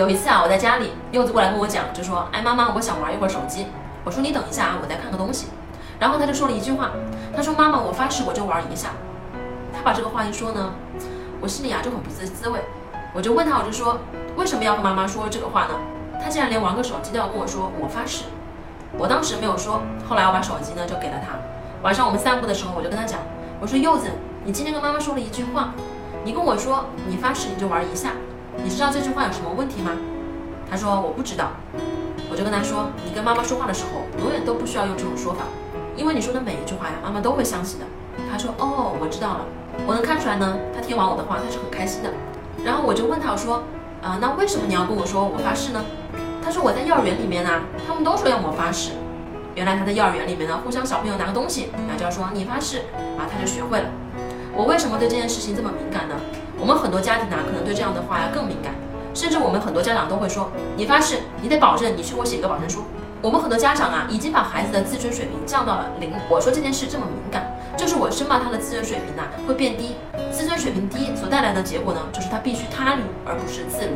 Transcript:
有一次啊，我在家里，柚子过来跟我讲，就说：“哎，妈妈，我想玩一会儿手机。”我说：“你等一下啊，我再看个东西。”然后他就说了一句话，他说：“妈妈，我发誓我就玩一下。”他把这个话一说呢，我心里啊就很不自滋味。我就问他，我就说：“为什么要和妈妈说这个话呢？”他竟然连玩个手机都要跟我说：“我发誓。”我当时没有说，后来我把手机呢就给了他。晚上我们散步的时候，我就跟他讲：“我说柚子，你今天跟妈妈说了一句话，你跟我说你发誓你就玩一下。”你知道这句话有什么问题吗？他说我不知道。我就跟他说，你跟妈妈说话的时候，永远都不需要用这种说法，因为你说的每一句话呀，妈妈都会相信的。他说哦，我知道了。我能看出来呢，他听完我的话，他是很开心的。然后我就问他，我说啊，那为什么你要跟我说我发誓呢？他说我在幼儿园里面呢，他们都说要我发誓。原来他在幼儿园里面呢，互相小朋友拿个东西，然后就要说你发誓，啊，他就学会了。我为什么对这件事情这么敏感呢？我们很多家庭呢，可能对这样的话要更敏感，甚至我们很多家长都会说：“你发誓，你得保证，你去给我写一个保证书。”我们很多家长啊，已经把孩子的自尊水平降到了零。我说这件事这么敏感，就是我生怕他的自尊水平呢会变低。自尊水平低所带来的结果呢，就是他必须他律而不是自律。